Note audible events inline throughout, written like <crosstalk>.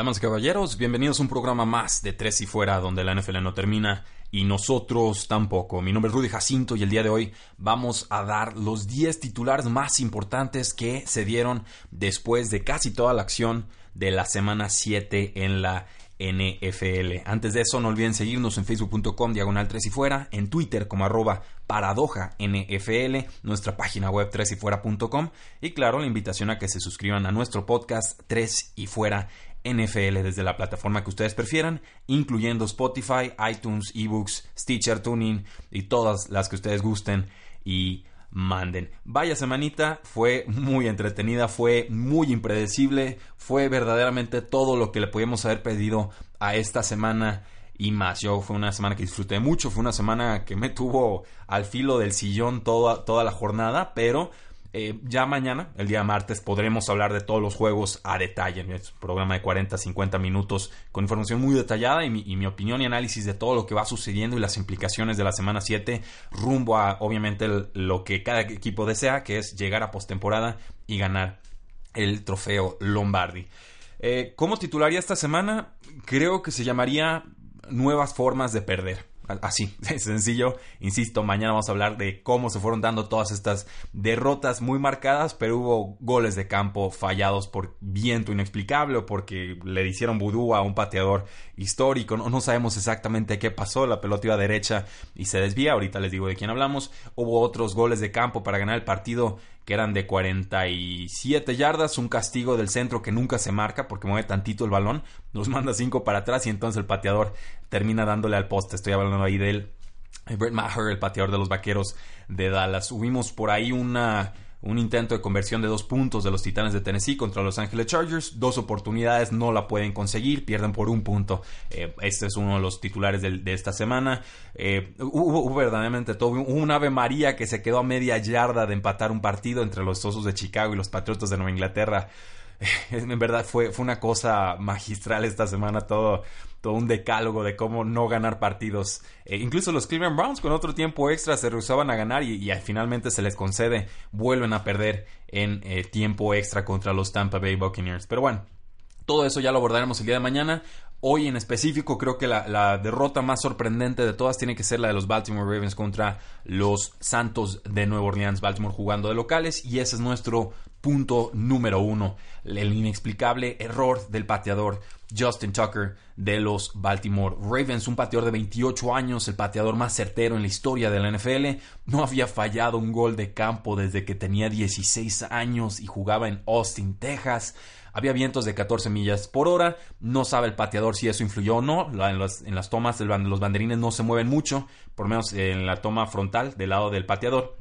Damas y caballeros, bienvenidos a un programa más de Tres y Fuera, donde la NFL no termina y nosotros tampoco. Mi nombre es Rudy Jacinto y el día de hoy vamos a dar los 10 titulares más importantes que se dieron después de casi toda la acción de la semana 7 en la NFL. Antes de eso, no olviden seguirnos en facebook.com diagonal 3 y fuera, en Twitter como arroba paradoja NFL, nuestra página web 3 y fuera.com y claro, la invitación a que se suscriban a nuestro podcast 3 y fuera NFL desde la plataforma que ustedes prefieran, incluyendo Spotify, iTunes, eBooks, Stitcher, Tuning y todas las que ustedes gusten y manden. Vaya semanita, fue muy entretenida, fue muy impredecible, fue verdaderamente todo lo que le podíamos haber pedido a esta semana y más. Yo fue una semana que disfruté mucho, fue una semana que me tuvo al filo del sillón toda, toda la jornada, pero eh, ya mañana, el día martes, podremos hablar de todos los juegos a detalle. Es un programa de 40, 50 minutos con información muy detallada y mi, opinión y análisis de todo lo que va sucediendo y las implicaciones de la semana 7 rumbo a, obviamente, lo que cada equipo desea, que es llegar a postemporada y ganar el trofeo Lombardi. Eh, ¿Cómo titularía esta semana? Creo que se llamaría Nuevas formas de perder. Así, <laughs> sencillo. Insisto, mañana vamos a hablar de cómo se fueron dando todas estas derrotas muy marcadas, pero hubo goles de campo fallados por viento inexplicable o porque le hicieron vudú a un pateador histórico. No, no sabemos exactamente qué pasó. La pelota iba derecha y se desvía. Ahorita les digo de quién hablamos. Hubo otros goles de campo para ganar el partido que eran de 47 yardas, un castigo del centro que nunca se marca porque mueve tantito el balón, nos manda 5 para atrás y entonces el pateador termina dándole al poste. Estoy hablando ahí del Brett Maher, el pateador de los vaqueros de Dallas. Hubimos por ahí una un intento de conversión de dos puntos de los Titanes de Tennessee contra los Angeles Chargers. Dos oportunidades no la pueden conseguir, pierden por un punto. Eh, este es uno de los titulares de, esta semana. Eh, hubo, verdaderamente todo. Un Ave María que se quedó a media yarda de empatar un partido entre los Osos de Chicago y los Patriotas de Nueva Inglaterra. <laughs> en verdad fue, fue una cosa magistral esta semana todo todo un decálogo de cómo no ganar partidos. Eh, incluso los Cleveland Browns con otro tiempo extra se rehusaban a ganar y, finalmente se les concede, vuelven a perder en eh, tiempo extra contra los Tampa Bay Buccaneers. Pero bueno, todo eso ya lo abordaremos el día de mañana. Hoy en específico creo que la, derrota más sorprendente de todas tiene que ser la de los Baltimore Ravens contra los Santos de Nueva Orleans, Baltimore jugando de locales y ese es nuestro punto número uno, el inexplicable error del pateador Justin Tucker de los Baltimore Ravens, un pateador de 28 años, el pateador más certero en la historia de la NFL, no había fallado un gol de campo desde que tenía 16 años y jugaba en Austin, Texas. Había vientos de 14 millas por hora. No sabe el pateador si eso influyó o no. En las, tomas los banderines no se mueven mucho, por lo menos en la toma frontal del lado del pateador.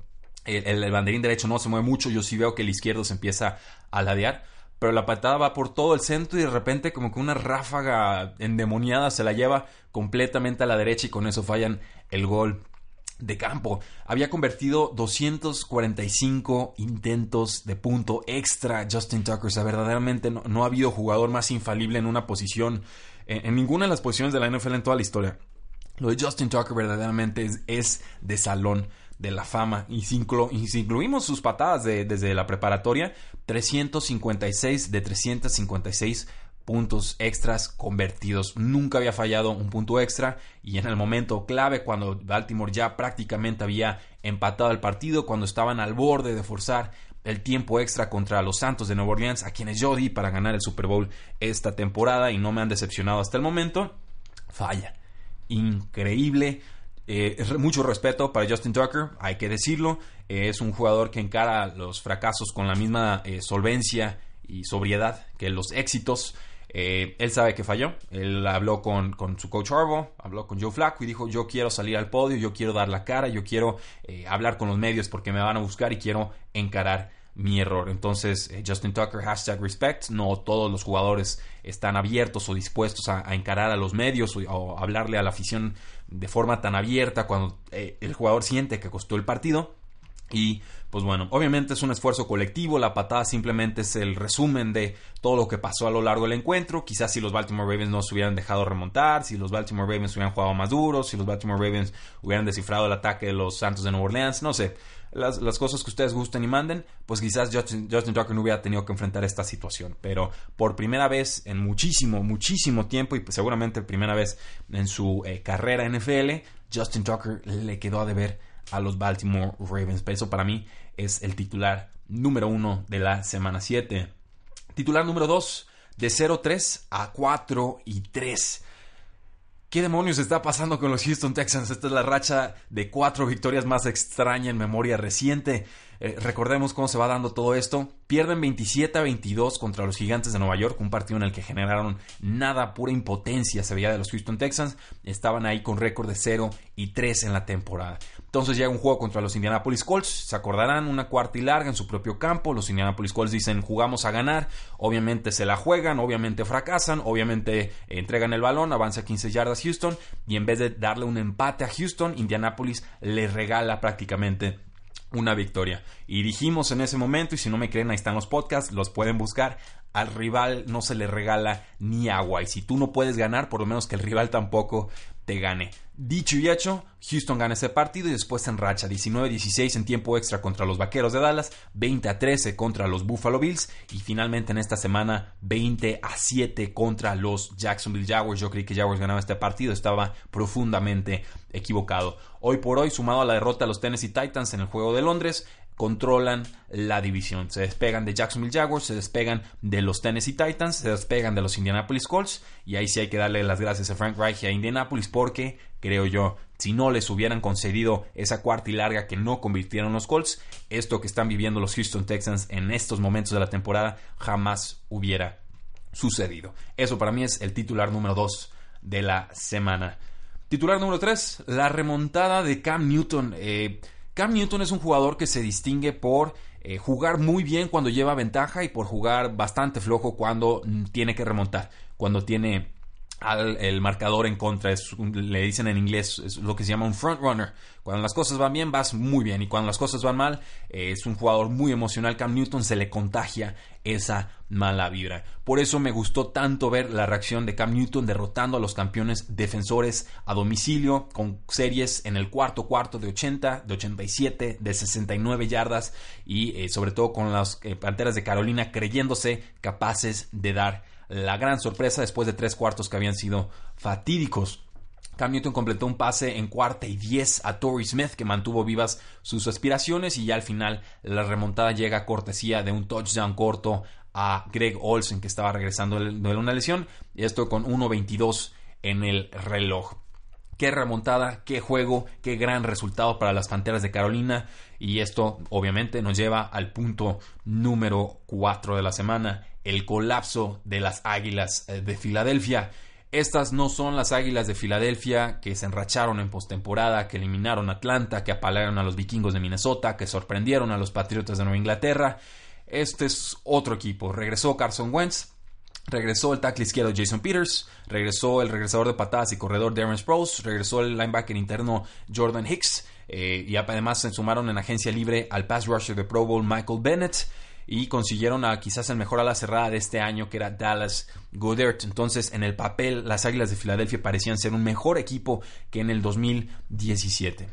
El, banderín derecho no se mueve mucho. Yo sí veo que el izquierdo se empieza a ladear. Pero la patada va por todo el centro y de repente como que una ráfaga endemoniada se la lleva completamente a la derecha y con eso fallan el gol de campo. Había convertido 245 intentos de punto extra Justin Tucker. O sea, verdaderamente no, ha habido jugador más infalible en una posición, en, ninguna de las posiciones de la NFL en toda la historia. Lo de Justin Tucker verdaderamente es, de salón de la fama. Y si, incluimos sus patadas desde la preparatoria, 356 de 356 puntos extras convertidos. Nunca había fallado un punto extra y en el momento clave cuando Baltimore ya prácticamente había empatado el partido, cuando estaban al borde de forzar el tiempo extra contra los Santos de Nueva Orleans, a quienes yo di para ganar el Super Bowl esta temporada y no me han decepcionado hasta el momento, falla. Increíble. Eh, mucho respeto para Justin Tucker, hay que decirlo. es un jugador que encara los fracasos con la misma eh, solvencia y sobriedad que los éxitos. Eh, él sabe que falló. Él habló con, su coach Harbaugh, habló con Joe Flacco y dijo, yo quiero salir al podio, yo quiero dar la cara, yo quiero eh, hablar con los medios porque me van a buscar y quiero encarar mi error. Entonces, eh, Justin Tucker, hashtag respect. No todos los jugadores están abiertos o dispuestos a, encarar a los medios o, hablarle a la afición de forma tan abierta cuando el jugador siente que costó el partido. Y pues bueno, obviamente es un esfuerzo colectivo, la patada simplemente es el resumen de todo lo que pasó a lo largo del encuentro, quizás si los Baltimore Ravens no se hubieran dejado remontar, si los Baltimore Ravens hubieran jugado más duro, si los Baltimore Ravens hubieran descifrado el ataque de los Santos de Nueva Orleans, no sé, las, cosas que ustedes gusten y manden, pues quizás Justin, Justin, Tucker no hubiera tenido que enfrentar esta situación, pero por primera vez en muchísimo, muchísimo tiempo y pues seguramente primera vez en su eh, carrera NFL, Justin Tucker le quedó a deber a los Baltimore Ravens. Eso para mí es el titular número uno de la semana 7. Titular número 2, de 0-3 a 4 y 3. ¿Qué demonios está pasando con los Houston Texans? Esta es la racha de cuatro victorias más extraña en memoria reciente. Eh, recordemos cómo se va dando todo esto. Pierden 27 a 22 contra los Gigantes de Nueva York, un partido en el que generaron nada, pura impotencia se veía de los Houston Texans. Estaban ahí con récord de 0 y 3 en la temporada. Entonces llega un juego contra los Indianapolis Colts. Se acordarán, una cuarta y larga en su propio campo. Los Indianapolis Colts dicen jugamos a ganar. Obviamente se la juegan, obviamente fracasan, obviamente entregan el balón, avanza 15 yardas Houston y en vez de darle un empate a Houston, Indianapolis le regala prácticamente una victoria. Y dijimos en ese momento, y si no me creen, ahí están los podcasts, los pueden buscar. Al rival no se le regala ni agua. Y si tú no puedes ganar, por lo menos que el rival tampoco te gane. Dicho y hecho, Houston gana ese partido y después se enracha 19-16 en tiempo extra contra los Vaqueros de Dallas, 20-13 contra los Buffalo Bills y finalmente en esta semana 20-7 contra los Jacksonville Jaguars. Yo creí que Jaguars ganaba este partido, estaba profundamente equivocado. Hoy por hoy, sumado a la derrota de los Tennessee Titans en el juego de Londres, controlan la división. Se despegan de Jacksonville Jaguars, se despegan de los Tennessee Titans, se despegan de los Indianapolis Colts y ahí sí hay que darle las gracias a Frank Reich y a Indianapolis porque, creo yo, si no les hubieran concedido esa cuarta y larga que no convirtieron los Colts, esto que están viviendo los Houston Texans en estos momentos de la temporada jamás hubiera sucedido. Eso para mí es el titular número 2 de la semana. Titular número 3, la remontada de Cam Newton. Eh, Cam Newton es un jugador que se distingue por eh, jugar muy bien cuando lleva ventaja y por jugar bastante flojo cuando mm, tiene que remontar, cuando tiene al, el marcador en contra. Le dicen en inglés es lo que se llama un front runner. Cuando las cosas van bien, vas muy bien. Y cuando las cosas van mal, eh, es un jugador muy emocional. Cam Newton se le contagia esa mala vibra. Por eso me gustó tanto ver la reacción de Cam Newton derrotando a los campeones defensores a domicilio con series en el cuarto cuarto de 80, de 87, de 69 yardas y eh, sobre todo con las eh, Panteras de Carolina creyéndose capaces de dar la gran sorpresa después de tres cuartos que habían sido fatídicos. Cam Newton completó un pase en cuarta y diez a Torrey Smith que mantuvo vivas sus aspiraciones y ya al final la remontada llega a cortesía de un touchdown corto a Greg Olsen que estaba regresando de una lesión y esto con 1.22 en el reloj. Qué remontada, qué juego, qué gran resultado para las Panteras de Carolina. Y esto obviamente nos lleva al punto número 4 de la semana, el colapso de las Águilas eh, de Filadelfia. Estas no son las Águilas de Filadelfia que se enracharon en postemporada, que eliminaron a Atlanta, que apalaron a los vikingos de Minnesota, que sorprendieron a los Patriotas de Nueva Inglaterra. Este es otro equipo. Regresó Carson Wentz, Regresó el tackle izquierdo Jason Peters, regresó el regresador de patadas y corredor Darren Sproles, regresó el linebacker interno Jordan Hicks eh, y además se sumaron en agencia libre al pass rusher de Pro Bowl Michael Bennett y consiguieron a quizás el mejor ala cerrada de este año que era Dallas Goddard. Entonces en el papel las Águilas de Filadelfia parecían ser un mejor equipo que en el 2017.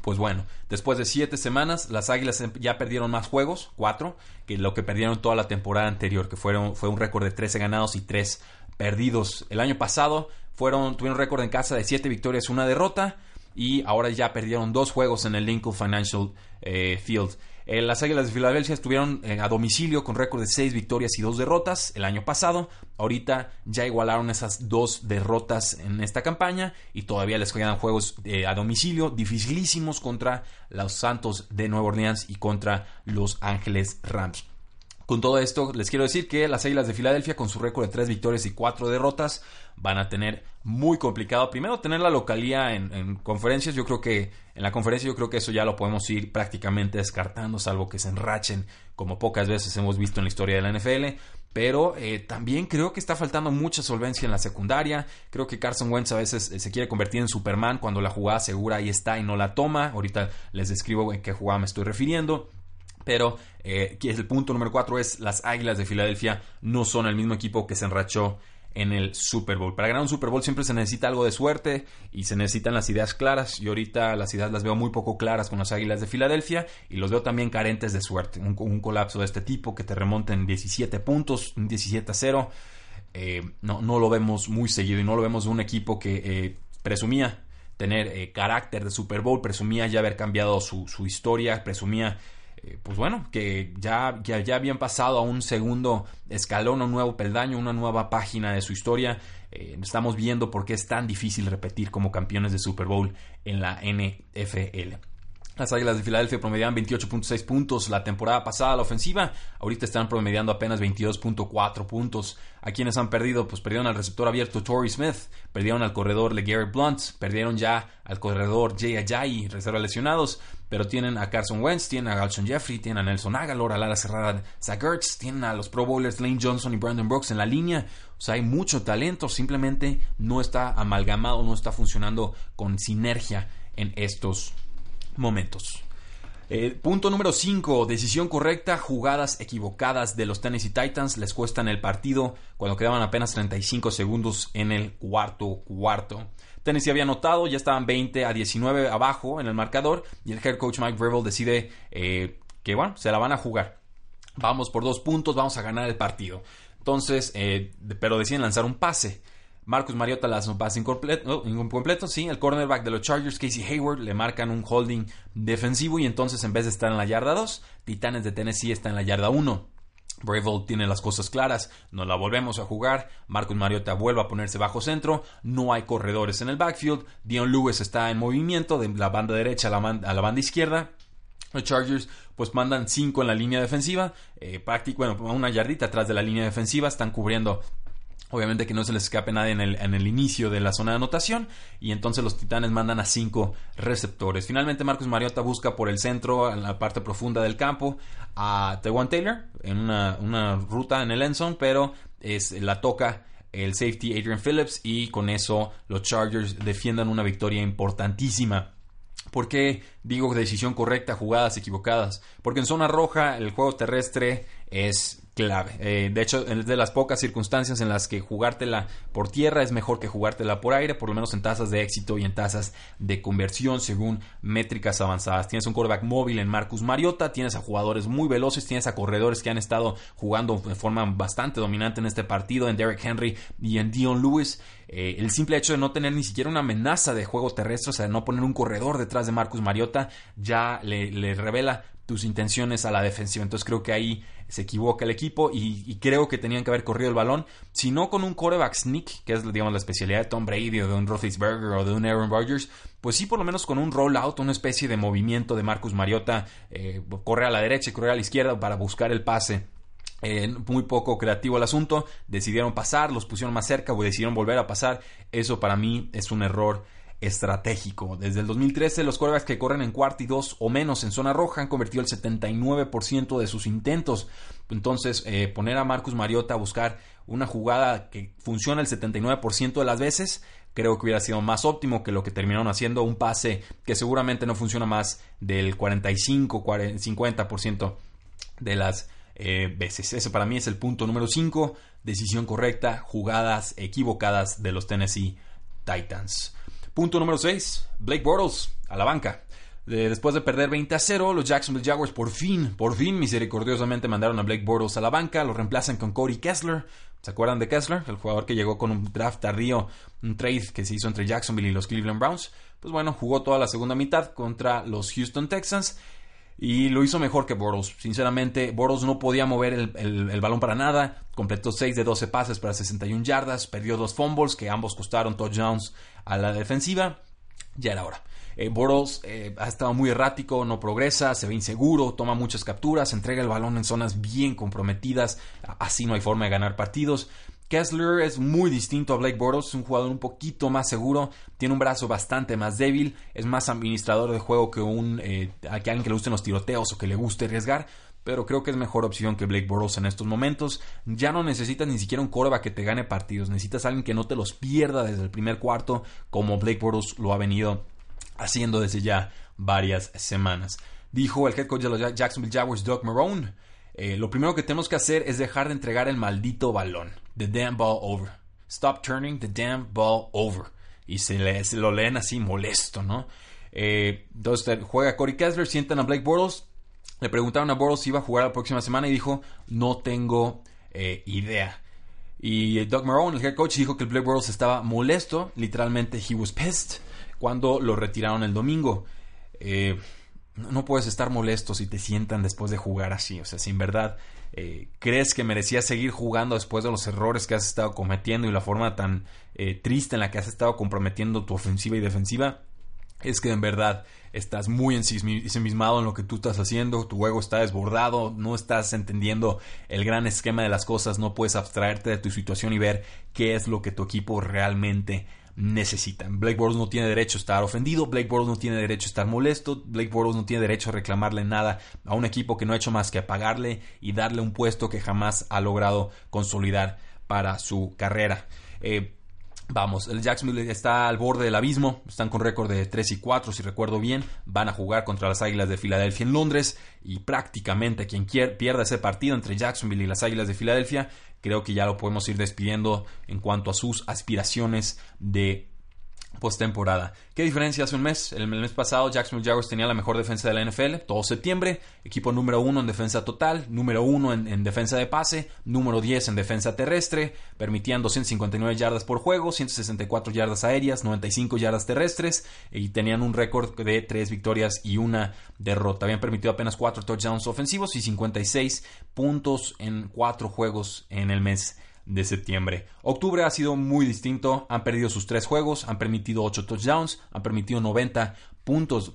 Pues bueno, después de siete semanas, las Águilas ya perdieron más juegos, cuatro, que lo que perdieron toda la temporada anterior, que fueron, fue un récord de 13 ganados y 3 perdidos. El año pasado fueron, tuvieron un récord en casa de 7 victorias una derrota, y ahora ya perdieron dos juegos en el Lincoln Financial eh, Field. Eh, las Águilas de Filadelfia estuvieron eh, a domicilio con récord de 6 victorias y 2 derrotas el año pasado. Ahorita ya igualaron esas dos derrotas en esta campaña y todavía les quedan juegos eh, a domicilio dificilísimos contra los Santos de Nueva Orleans y contra los Ángeles Rams. Con todo esto, les quiero decir que las Águilas de Filadelfia, con su récord de 3 victorias y 4 derrotas, van a tener muy complicado. Primero, tener la localía en, conferencias. Yo creo que en la conferencia, yo creo que eso ya lo podemos ir prácticamente descartando, salvo que se enrachen, como pocas veces hemos visto en la historia de la NFL. Pero eh, también creo que está faltando mucha solvencia en la secundaria. Creo que Carson Wentz a veces eh, se quiere convertir en Superman cuando la jugada segura ahí está y no la toma. Ahorita les describo en qué jugada me estoy refiriendo. Pero eh, el punto número cuatro es las Águilas de Filadelfia no son el mismo equipo que se enrachó en el Super Bowl. Para ganar un Super Bowl siempre se necesita algo de suerte y se necesitan las ideas claras. Y ahorita las ideas las veo muy poco claras con las Águilas de Filadelfia y los veo también carentes de suerte. Un, colapso de este tipo que te remonta en 17 puntos, un 17 a 0. Eh, no, lo vemos muy seguido y no lo vemos de un equipo que eh, presumía tener carácter de Super Bowl, presumía ya haber cambiado su historia, presumía eh, pues bueno, que ya, ya, habían pasado a un segundo escalón, un nuevo peldaño, una nueva página de su historia. Eh, estamos viendo por qué es tan difícil repetir como campeones de Super Bowl en la NFL. Las Águilas de Filadelfia promediaban 28.6 puntos la temporada pasada la ofensiva. Ahorita están promediando apenas 22.4 puntos. ¿A quienes han perdido? Pues perdieron al receptor abierto Torrey Smith, perdieron al corredor LeGarrette Blunt, perdieron ya al corredor Jay Ajayi, reserva lesionados, pero tienen a Carson Wentz, tienen a Galson Jeffrey, tienen a Nelson Aguilar, a la cerrada Zach Ertz, tienen a los Pro Bowlers Lane Johnson y Brandon Brooks en la línea. O sea, hay mucho talento, simplemente no está amalgamado, no está funcionando con sinergia en estos momentos. Eh, punto número 5. Decisión correcta. Jugadas equivocadas de los Tennessee Titans les cuestan el partido cuando quedaban apenas 35 segundos en el cuarto cuarto. Tennessee había anotado, ya estaban 20 a 19 abajo en el marcador y el head coach Mike Vrabel decide eh, que bueno, se la van a jugar. Vamos por dos puntos, vamos a ganar el partido. Entonces, eh, pero deciden lanzar un pase. Marcus Mariota lanza un pase incompleto, sí, el cornerback de los Chargers, Casey Hayward, le marcan un holding defensivo y entonces en vez de estar en la yarda 2, Titanes de Tennessee está en la yarda 1. Bravel tiene las cosas claras, nos la volvemos a jugar, Marcus Mariota vuelve a ponerse bajo centro, no hay corredores en el backfield, Dion Lewis está en movimiento de la banda derecha a la, banda izquierda, los Chargers pues mandan 5 en la línea defensiva, eh, bueno, una yardita atrás de la línea defensiva, están cubriendo Obviamente que no se les escape nadie en el, en el, inicio de la zona de anotación. Y entonces los titanes mandan a cinco receptores. Finalmente Marcus Mariota busca por el centro, en la parte profunda del campo, a Tewan Taylor en una, ruta en el endzone, pero es, la toca el safety Adrian Phillips y con eso los Chargers defiendan una victoria importantísima. ¿Por qué digo decisión correcta, jugadas equivocadas? Porque en zona roja el juego terrestre es clave. Eh, de hecho, es de las pocas circunstancias en las que jugártela por tierra es mejor que jugártela por aire, por lo menos en tasas de éxito y en tasas de conversión según métricas avanzadas. Tienes un quarterback móvil en Marcus Mariota, tienes a jugadores muy veloces, tienes a corredores que han estado jugando de forma bastante dominante en este partido, en Derek Henry y en Dion Lewis. Eh, el simple hecho de no tener ni siquiera una amenaza de juego terrestre, o sea, no poner un corredor detrás de Marcus Mariota, ya le revela tus intenciones a la defensiva. Entonces creo que ahí se equivoca el equipo y, creo que tenían que haber corrido el balón, si no con un quarterback sneak, que es digamos la especialidad de Tom Brady o de un Roethlisberger o de un Aaron Rodgers, pues sí por lo menos con un rollout, una especie de movimiento de Marcus Mariota, eh, corre a la derecha y corre a la izquierda para buscar el pase. Muy poco creativo el asunto, decidieron pasar, los pusieron más cerca o decidieron volver a pasar. Eso para mí es un error estratégico. Desde el 2013, los quarterbacks que corren en cuarto y dos o menos en zona roja han convertido el 79% de sus intentos. Entonces, eh, poner a Marcus Mariota a buscar una jugada que funciona el 79% de las veces, creo que hubiera sido más óptimo que lo que terminaron haciendo un pase que seguramente no funciona más del 45-50% de las eh, veces. Ese para mí es el punto número 5, decisión correcta, jugadas equivocadas de los Tennessee Titans. Punto número 6. Blake Bortles a la banca. después de perder 20 a 0, los Jacksonville Jaguars por fin, por fin misericordiosamente mandaron a Blake Bortles a la banca. Lo reemplazan con Cody Kessler. ¿Se acuerdan de Kessler? El jugador que llegó con un draft tardío, un trade que se hizo entre Jacksonville y los Cleveland Browns. Pues bueno, jugó toda la segunda mitad contra los Houston Texans y lo hizo mejor que Boros. Sinceramente, Boros no podía mover el, balón para nada. Completó 6 de 12 pases para 61 yardas. Perdió dos fumbles que ambos costaron touchdowns a la defensiva. ya era hora. Eh, Boros eh, ha estado muy errático, no progresa, se ve inseguro, toma muchas capturas, entrega el balón en zonas bien comprometidas, así no hay forma de ganar partidos. Kessler es muy distinto a Blake Bortles, es un jugador un poquito más seguro, tiene un brazo bastante más débil, es más administrador de juego que, un, eh, que alguien que le gusten los tiroteos o que le guste arriesgar, pero creo que es mejor opción que Blake Bortles en estos momentos. Ya no necesitas ni siquiera un coreback que te gane partidos, necesitas alguien que no te los pierda desde el primer cuarto, como Blake Bortles lo ha venido haciendo desde ya varias semanas. Dijo el head coach de los Jacksonville Jaguars, Doug Marone, eh, lo primero que tenemos que hacer es dejar de entregar el maldito balón. The damn ball over. Stop turning the damn ball over. Y se, lo leen así molesto, ¿no? Eh, entonces juega Corey Kessler, sientan a Blake Bortles. Le preguntaron a Bortles si iba a jugar la próxima semana y dijo, no tengo eh, idea. Y Doug Marone, el head coach, dijo que el Blake Bortles estaba molesto, literalmente he was pissed, cuando lo retiraron el domingo. Eh, no puedes estar molesto si te sientan después de jugar así. O sea, si en verdad eh, crees que merecías seguir jugando después de los errores que has estado cometiendo y la forma tan eh, triste en la que has estado comprometiendo tu ofensiva y defensiva, es que en verdad estás muy ensimismado en lo que tú estás haciendo, tu juego está desbordado, no estás entendiendo el gran esquema de las cosas, no puedes abstraerte de tu situación y ver qué es lo que tu equipo realmente necesitan. Blake Bortles no tiene derecho a estar ofendido, Blake Bortles no tiene derecho a estar molesto, Blake Bortles no tiene derecho a reclamarle nada a un equipo que no ha hecho más que pagarle y darle un puesto que jamás ha logrado consolidar para su carrera. Eh, Vamos, el Jacksonville está al borde del abismo, están con récord de 3 y 4 si recuerdo bien, van a jugar contra las Águilas de Filadelfia en Londres y prácticamente quien pierda ese partido entre Jacksonville y las Águilas de Filadelfia, creo que ya lo podemos ir despidiendo en cuanto a sus aspiraciones de postemporada. ¿Qué diferencia hace un mes? El, mes pasado Jacksonville Jaguars tenía la mejor defensa de la NFL, todo septiembre, equipo número uno en defensa total, número uno en, defensa de pase, número 10 en defensa terrestre, permitían 259 yardas por juego, 164 yardas aéreas, 95 yardas terrestres y tenían un récord de 3 victorias y una derrota. Habían permitido apenas 4 touchdowns ofensivos y 56 puntos en 4 juegos en el mes de septiembre. Octubre ha sido muy distinto, han perdido sus tres juegos, han permitido 8 touchdowns, han permitido 90 puntos.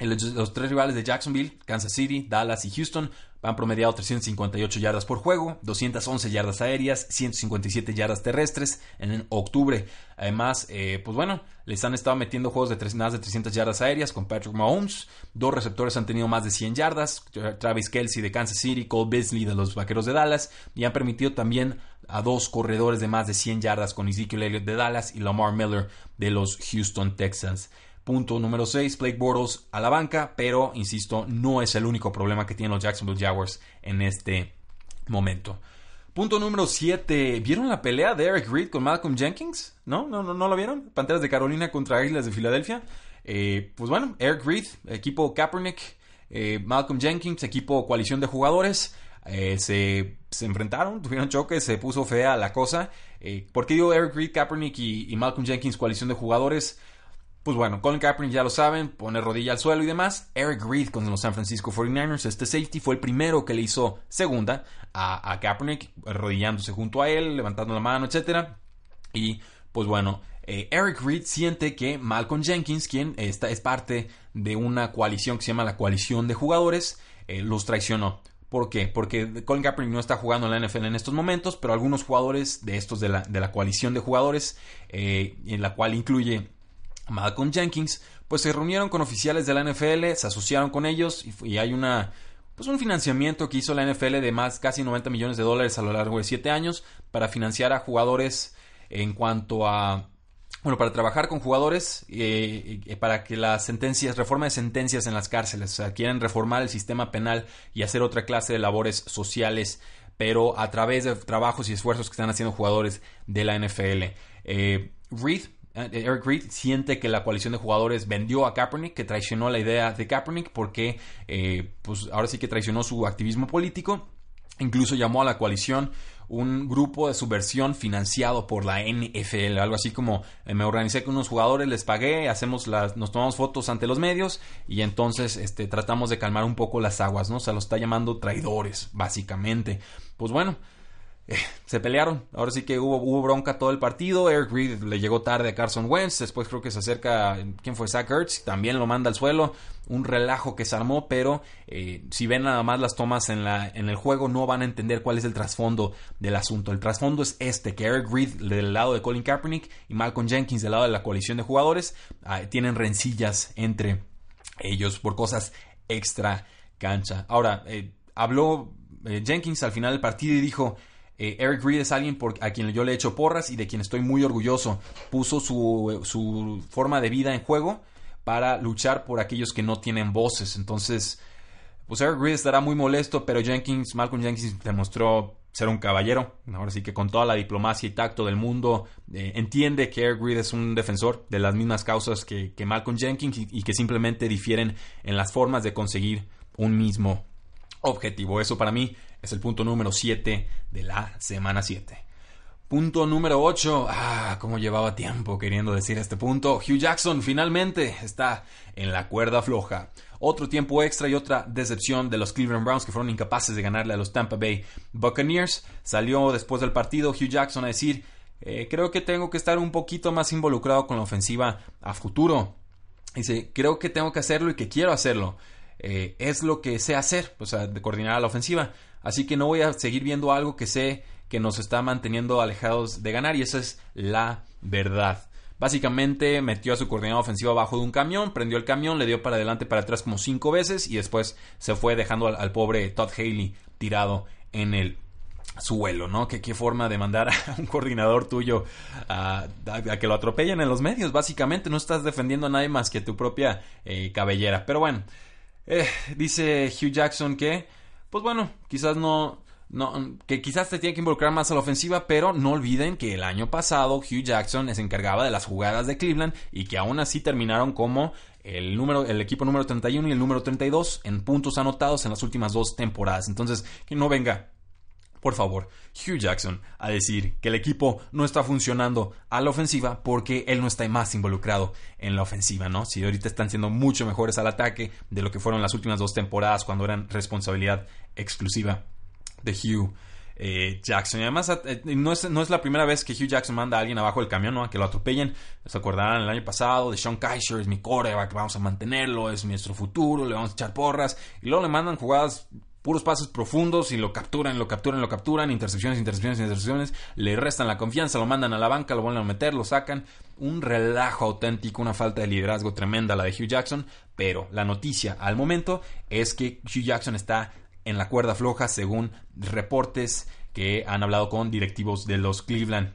Los tres rivales de Jacksonville, Kansas City, Dallas y Houston, han promediado 358 yardas por juego, 211 yardas aéreas, 157 yardas terrestres en octubre. Además, eh, pues bueno, les han estado metiendo juegos de más de 300 yardas aéreas con Patrick Mahomes. Dos receptores han tenido más de 100 yardas, Travis Kelsey de Kansas City, Cole Beasley de los Vaqueros de Dallas. Y han permitido también a dos corredores de más de 100 yardas con Ezekiel Elliott de Dallas y Lamar Miller de los Houston Texans. Punto número 6, Blake Bortles a la banca, pero insisto, no es el único problema que tienen los Jacksonville Jaguars en este momento. Punto número 7. ¿Vieron la pelea de Eric Reed con Malcolm Jenkins? ¿No? ¿No, no, no lo vieron? Panteras de Carolina contra Águilas de Filadelfia. Eh, pues bueno, Eric Reed, equipo Kaepernick, eh, Malcolm Jenkins, equipo coalición de jugadores. Eh, se, enfrentaron, tuvieron choques, se puso fea la cosa. ¿Por qué digo Eric Reed, Kaepernick y Malcolm Jenkins, coalición de jugadores? Pues bueno, Colin Kaepernick ya lo saben, pone rodilla al suelo y demás. Eric Reed con los San Francisco 49ers, este safety fue el primero que le hizo segunda a, Kaepernick, arrodillándose junto a él, levantando la mano, etc. Y pues bueno, eh, Eric Reed siente que Malcolm Jenkins, quien está, es parte de una coalición que se llama la coalición de jugadores, eh, los traicionó. ¿Por qué? Porque Colin Kaepernick no está jugando en la NFL en estos momentos, pero algunos jugadores de estos de la, de la coalición de jugadores, eh, en la cual incluye Malcolm Jenkins, pues se reunieron con oficiales de la NFL, se asociaron con ellos y, hay una pues un financiamiento que hizo la NFL de más casi 90 millones de dólares a lo largo de 7 años para financiar a jugadores en cuanto a bueno, para trabajar con jugadores eh, eh, para que las sentencias, reforma de sentencias en las cárceles, o sea, quieren reformar el sistema penal y hacer otra clase de labores sociales, pero a través de trabajos y esfuerzos que están haciendo jugadores de la NFL. Eh, Reed Eric Reed siente que la coalición de jugadores vendió a Kaepernick, que traicionó la idea de Kaepernick porque eh, pues ahora sí que traicionó su activismo político. Incluso llamó a la coalición un grupo de subversión financiado por la NFL, algo así como eh, me organicé con unos jugadores, les pagué, hacemos las, nos tomamos fotos ante los medios y entonces este, tratamos de calmar un poco las aguas, ¿no? O sea, los está llamando traidores, básicamente. Pues bueno, eh, se pelearon. Ahora sí que hubo, hubo bronca todo el partido. Eric Reed le llegó tarde a Carson Wentz. Después creo que se acerca. ¿Quién fue? Zach Ertz. También lo manda al suelo. Un relajo que se armó. Pero eh, si ven nada más las tomas en, la, en el juego, no van a entender cuál es el trasfondo del asunto. El trasfondo es este: que Eric Reed del lado de Colin Kaepernick y Malcolm Jenkins del lado de la coalición de jugadores ah, tienen rencillas entre ellos por cosas extra cancha. Ahora, eh, habló Jenkins al final del partido y dijo. Eh, Eric Reed es alguien por, a quien yo le he hecho porras y de quien estoy muy orgulloso. Puso su, su forma de vida en juego para luchar por aquellos que no tienen voces. Entonces, pues Eric Reed estará muy molesto, pero Jenkins, Malcolm Jenkins demostró ser un caballero. Ahora sí que con toda la diplomacia y tacto del mundo, eh, entiende que Eric Reed es un defensor de las mismas causas que, Malcolm Jenkins y, que simplemente difieren en las formas de conseguir un mismo objetivo. Eso para mí es el punto número 7 de la semana 7. Punto número 8. Ah, cómo llevaba tiempo queriendo decir este punto. Hugh Jackson finalmente está en la cuerda floja. Otro tiempo extra y otra decepción de los Cleveland Browns que fueron incapaces de ganarle a los Tampa Bay Buccaneers. Salió después del partido Hugh Jackson a decir, eh, creo que tengo que estar un poquito más involucrado con la ofensiva a futuro. Dice, creo que tengo que hacerlo y que quiero hacerlo. Eh, es lo que sé hacer, o sea, de coordinar a la ofensiva. Así que no voy a seguir viendo algo que sé que nos está manteniendo alejados de ganar y esa es la verdad. Básicamente metió a su coordinador ofensivo abajo de un camión, prendió el camión, le dio para adelante para atrás como cinco veces y después se fue dejando al, pobre Todd Haley tirado en el suelo, ¿no? ¿Qué, qué forma de mandar <laughs> a un coordinador tuyo a, a, que lo atropellen en los medios. Básicamente no estás defendiendo a nadie más que tu propia eh, cabellera. Pero bueno, eh, dice Hugh Jackson que pues bueno, quizás no, no, que quizás te tiene que involucrar más a la ofensiva, pero no olviden que el año pasado Hugh Jackson se encargaba de las jugadas de Cleveland y que aún así terminaron como el número, el equipo número 31 y el número 32 en puntos anotados en las últimas dos temporadas. Entonces, que no venga por favor, Hugh Jackson a decir que el equipo no está funcionando a la ofensiva porque él no está más involucrado en la ofensiva, ¿no? Si ahorita están siendo mucho mejores al ataque de lo que fueron las últimas dos temporadas cuando eran responsabilidad exclusiva de Hugh. Eh, Jackson. Y además, eh, no, es, no, es, la primera vez que Hugh Jackson manda a alguien abajo del camión, ¿no? Que lo atropellen. Se acordarán el año pasado de Sean Kaiser, es mi coreback, vamos a mantenerlo, es nuestro futuro, le vamos a echar porras. Y luego le mandan jugadas puros pasos profundos y lo capturan, lo capturan, lo capturan, intercepciones, intercepciones, intercepciones, le restan la confianza, lo mandan a la banca, lo vuelven a meter, lo sacan. Un relajo auténtico, una falta de liderazgo tremenda la de Hugh Jackson, pero la noticia al momento es que Hugh Jackson está en la cuerda floja según reportes que han hablado con directivos de los Cleveland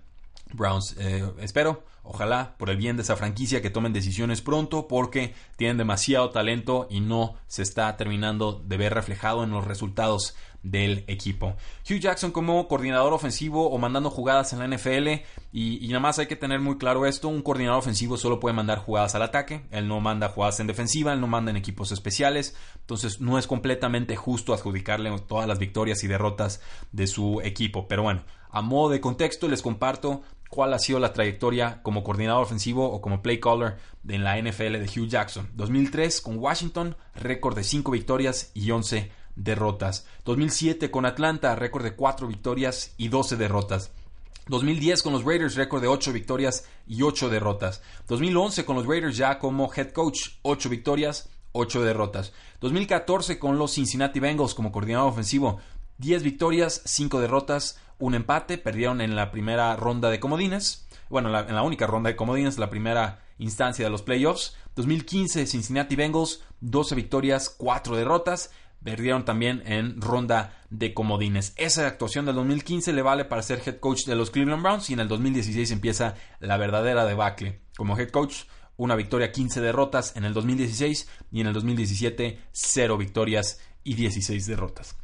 Browns. Eh, espero Ojalá, por el bien de esa franquicia, que tomen decisiones pronto porque tienen demasiado talento y no se está terminando de ver reflejado en los resultados del equipo. Hugh Jackson como coordinador ofensivo o mandando jugadas en la NFL y, nada más hay que tener muy claro esto, un coordinador ofensivo solo puede mandar jugadas al ataque, él no manda jugadas en defensiva, él no manda en equipos especiales, entonces no es completamente justo adjudicarle todas las victorias y derrotas de su equipo, pero bueno, a modo de contexto les comparto cuál ha sido la trayectoria como coordinador ofensivo o como play caller en la NFL de Hugh Jackson. 2003 con Washington, récord de 5 victorias y 11 derrotas. 2007 con Atlanta, récord de 4 victorias y 12 derrotas. 2010 con los Raiders, récord de 8 victorias y 8 derrotas. 2011 con los Raiders ya como head coach, 8 victorias, 8 derrotas. 2014 con los Cincinnati Bengals como coordinador ofensivo, 10 victorias, 5 derrotas, un empate, perdieron en la primera ronda de comodines, bueno, en la, en la única ronda de comodines, la primera instancia de los playoffs. 2015 Cincinnati Bengals, 12 victorias, 4 derrotas. Perdieron también en ronda de comodines. Esa actuación del 2015 le vale para ser head coach de los Cleveland Browns y en el 2016 empieza la verdadera debacle. Como head coach, una victoria, 15 derrotas en el 2016 y en el 2017 0 victorias y 16 derrotas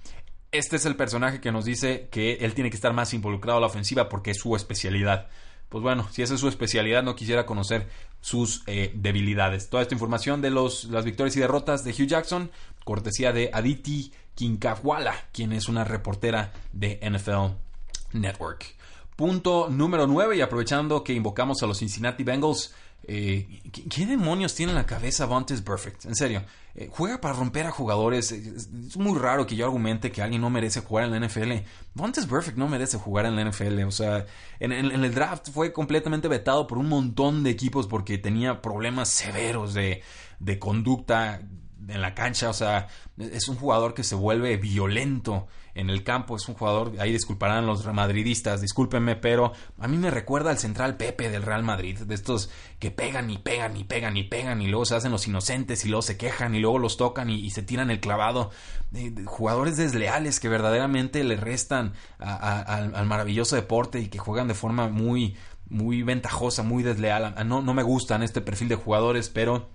este es el personaje que nos dice que él tiene que estar más involucrado a la ofensiva porque es su especialidad. Pues bueno, si esa es su especialidad, no quisiera conocer sus eh, debilidades. Toda esta información de los, las victorias y derrotas de Hugh Jackson, cortesía de Aditi Kinkawala, quien es una reportera de NFL Network. Punto número 9, y aprovechando que invocamos a los Cincinnati Bengals, Eh, ¿qué, demonios tiene en la cabeza Vontaze Perfect? En serio, eh, juega para romper a jugadores. Es, muy raro que yo argumente que alguien no merece jugar en la NFL. Vontaze Perfect no merece jugar en la NFL. O sea, en, el draft fue completamente vetado por un montón de equipos porque tenía problemas severos de, de conducta en la cancha, o sea, es un jugador que se vuelve violento en el campo, es un jugador, ahí disculparán los madridistas, discúlpenme, pero a mí me recuerda al central Pepe del Real Madrid, de estos que pegan y pegan y pegan y pegan y luego se hacen los inocentes y luego se quejan y luego los tocan y, se tiran el clavado, jugadores desleales que verdaderamente le restan al, al maravilloso deporte y que juegan de forma muy muy ventajosa, muy desleal. No, no me gustan este perfil de jugadores, pero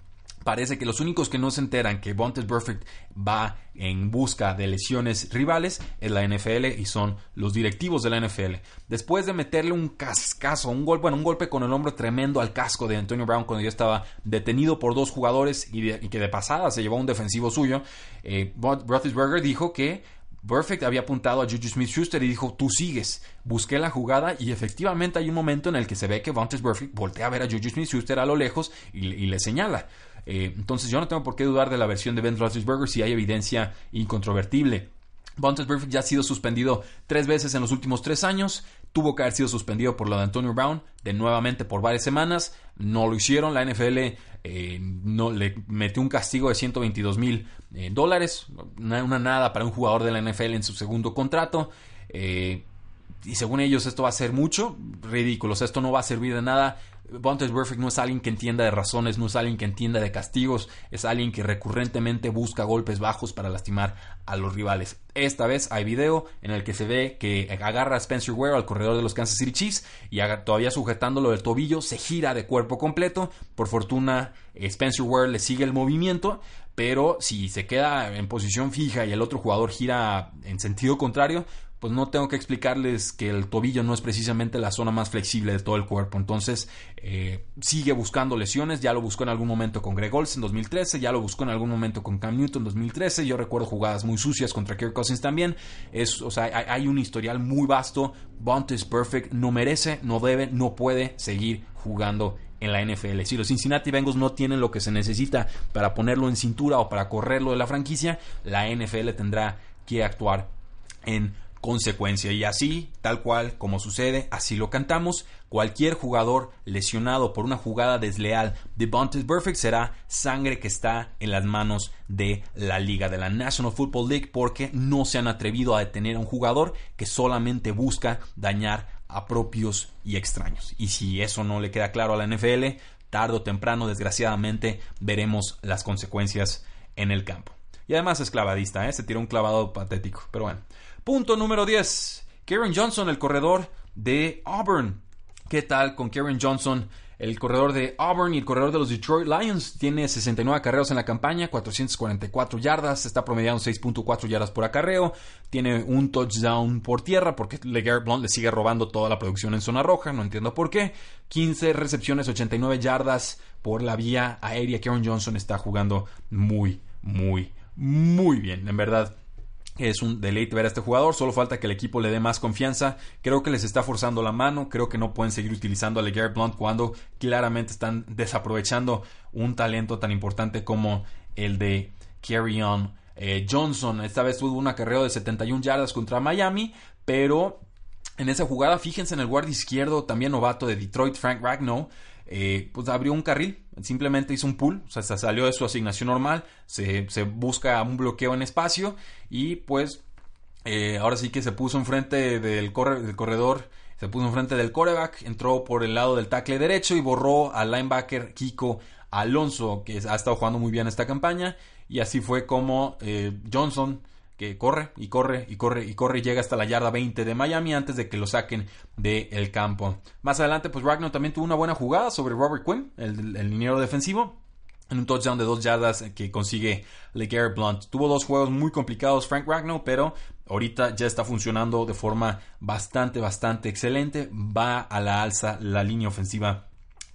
Parece que los únicos que no se enteran que Bontes Perfect va en busca de lesiones rivales es la NFL y son los directivos de la NFL. Después de meterle un cascazo, un golpe, bueno, un golpe con el hombro tremendo al casco de Antonio Brown cuando ya estaba detenido por dos jugadores y, que de pasada se llevó un defensivo suyo, eh, Roethlisberger dijo que Perfect había apuntado a Juju Smith-Schuster y dijo, tú sigues. Busqué la jugada y efectivamente hay un momento en el que se ve que Vontaze Perfect voltea a ver a Juju Smith-Schuster a lo lejos y, le señala. Eh, entonces yo no tengo por qué dudar de la versión de Ben Roethlisberger si hay evidencia incontrovertible. Vontaze Perfect ya ha sido suspendido tres veces en los últimos tres años. Tuvo que haber sido suspendido por lo de Antonio Brown de nuevamente por varias semanas. No lo hicieron. La NFL eh, no, le metió un castigo de 122 mil eh, dólares. Una, nada para un jugador de la NFL en su segundo contrato. y según ellos esto va a ser mucho. Ridículo. esto no va a servir de nada. Bontes Perfect no es alguien que entienda de razones, no es alguien que entienda de castigos, es alguien que recurrentemente busca golpes bajos para lastimar a los rivales. Esta vez hay video en el que se ve que agarra a Spencer Ware al corredor de los Kansas City Chiefs y todavía sujetándolo del tobillo se gira de cuerpo completo. Por fortuna eh, Spencer Ware le sigue el movimiento, pero si se queda en posición fija y el otro jugador gira en sentido contrario, pues no tengo que explicarles que el tobillo no es precisamente la zona más flexible de todo el cuerpo. Entonces, eh, sigue buscando lesiones. Ya lo buscó en algún momento con Greg Olsen en 2013, ya lo buscó en algún momento con Cam Newton en 2013. Yo recuerdo jugadas muy sucias contra Kirk Cousins también. Es, o sea, hay, un historial muy vasto. Bunt is perfect. No merece, no debe, no puede seguir jugando en la NFL. Si los Cincinnati Bengals no tienen lo que se necesita para ponerlo en cintura o para correrlo de la franquicia, la NFL tendrá que actuar en consecuencia. Y así, tal cual como sucede, así lo cantamos. Cualquier jugador lesionado por una jugada desleal de Bontes Perfect será sangre que está en las manos de la liga, de la National Football League, porque no se han atrevido a detener a un jugador que solamente busca dañar a propios y extraños. Y si eso no le queda claro a la NFL, tarde o temprano, desgraciadamente, veremos las consecuencias en el campo. Y además es clavadista, ¿eh? se tiró un clavado patético. Pero bueno. Punto número 10. Karen Johnson, el corredor de Auburn. ¿Qué tal con Karen Johnson? El corredor de Auburn y el corredor de los Detroit Lions tiene 69 carreos en la campaña, 444 yardas, está promediando 6.4 yardas por acarreo, tiene un touchdown por tierra porque LeGarrette Blunt le sigue robando toda la producción en zona roja, no entiendo por qué. 15 recepciones, 89 yardas por la vía aérea. Karen Johnson está jugando muy, muy, muy bien, en verdad. Es un deleite ver a este jugador, solo falta que el equipo le dé más confianza. Creo que les está forzando la mano, creo que no pueden seguir utilizando a LeGarrette Blunt cuando claramente están desaprovechando un talento tan importante como el de Carry eh, Johnson. Esta vez tuvo un acarreo de 71 yardas contra Miami, pero en esa jugada, fíjense en el guardia izquierdo, también novato de Detroit, Frank Ragnow, eh, pues abrió un carril, simplemente hizo un pull, o sea, se salió de su asignación normal, se, busca un bloqueo en espacio y pues eh, ahora sí que se puso enfrente del, del corredor, se puso enfrente del coreback, entró por el lado del tackle derecho y borró al linebacker Kiko Alonso, que ha estado jugando muy bien esta campaña, y así fue como eh, Johnson que corre y corre y corre y corre y llega hasta la yarda 20 de Miami antes de que lo saquen del campo. Más adelante, pues Ragnar también tuvo una buena jugada sobre Robert Quinn, el, liniero defensivo. En un touchdown de dos yardas que consigue LeGarrette Blunt. Tuvo dos juegos muy complicados Frank Ragnar, pero ahorita ya está funcionando de forma bastante, bastante excelente. Va a la alza la línea ofensiva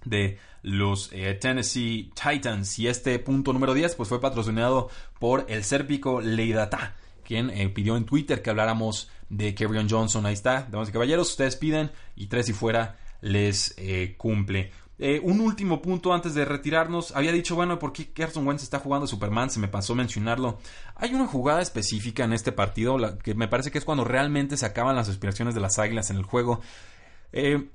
de los eh, Tennessee Titans. Y este punto número 10 pues fue patrocinado por el sérpico Leidata quien eh, pidió en Twitter que habláramos de Kerryon Johnson. Ahí está, damas y caballeros, ustedes piden y tres y fuera les eh, cumple. Eh, un último punto antes de retirarnos. Había dicho, bueno, ¿por qué Carson Wentz está jugando Superman? Se me pasó mencionarlo. Hay una jugada específica en este partido que me parece que es cuando realmente se acaban las aspiraciones de las águilas en el juego. Eh,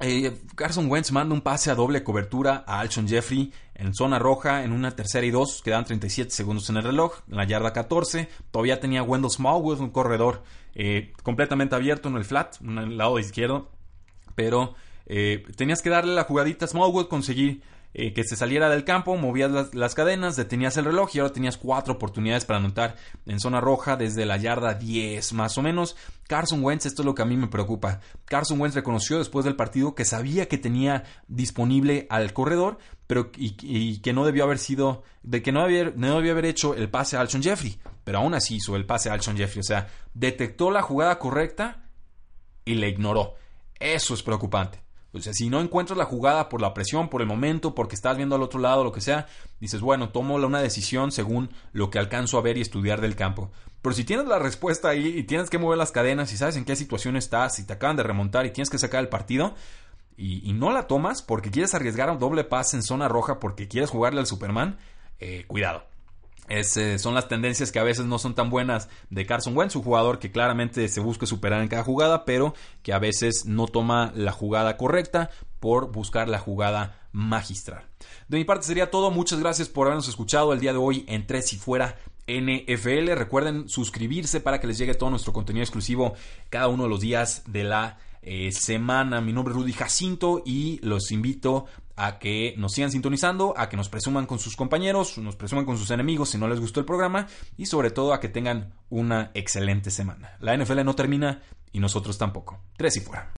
eh, Carson Wentz manda un pase a doble cobertura a Alshon Jeffrey en zona roja en una tercera y dos. Quedan 37 segundos en el reloj. En la yarda 14. Todavía tenía Wendell Smallwood, un corredor completamente abierto en el flat, en el lado izquierdo. Pero eh, tenías que darle la jugadita a Smallwood, conseguir eh, que se saliera del campo, movías las, cadenas, detenías el reloj y ahora tenías cuatro oportunidades para anotar en zona roja desde la yarda 10 más o menos. Carson Wentz, esto es lo que a mí me preocupa. Carson Wentz reconoció después del partido que sabía que tenía disponible al corredor, pero y, que no debió haber sido, de que no, no debió haber hecho el pase a Alshon Jeffrey, pero aún así hizo el pase a Alshon Jeffrey, o sea, detectó la jugada correcta y le ignoró. Eso es preocupante. O sea, si no encuentras la jugada por la presión, por el momento, porque estás viendo al otro lado, lo que sea, dices, bueno, tomo una decisión según lo que alcanzo a ver y estudiar del campo. Pero si tienes la respuesta ahí y tienes que mover las cadenas y sabes en qué situación estás, y te acaban de remontar y tienes que sacar el partido, y, no la tomas porque quieres arriesgar a un doble pase en zona roja porque quieres jugarle al Superman, eh, cuidado. Eh, son las tendencias que a veces no son tan buenas de Carson Wentz, un jugador que claramente se busca superar en cada jugada, pero que a veces no toma la jugada correcta por buscar la jugada magistral. De mi parte sería todo, muchas gracias por habernos escuchado el día de hoy en Tres y Fuera NFL. Recuerden suscribirse para que les llegue todo nuestro contenido exclusivo cada uno de los días de la eh, semana. Mi nombre es Rudy Jacinto y los invito a que nos sigan sintonizando, a que nos presuman con sus compañeros, nos presuman con sus enemigos si no les gustó el programa y sobre todo a que tengan una excelente semana. La NFL no termina y nosotros tampoco. Tres y fuera.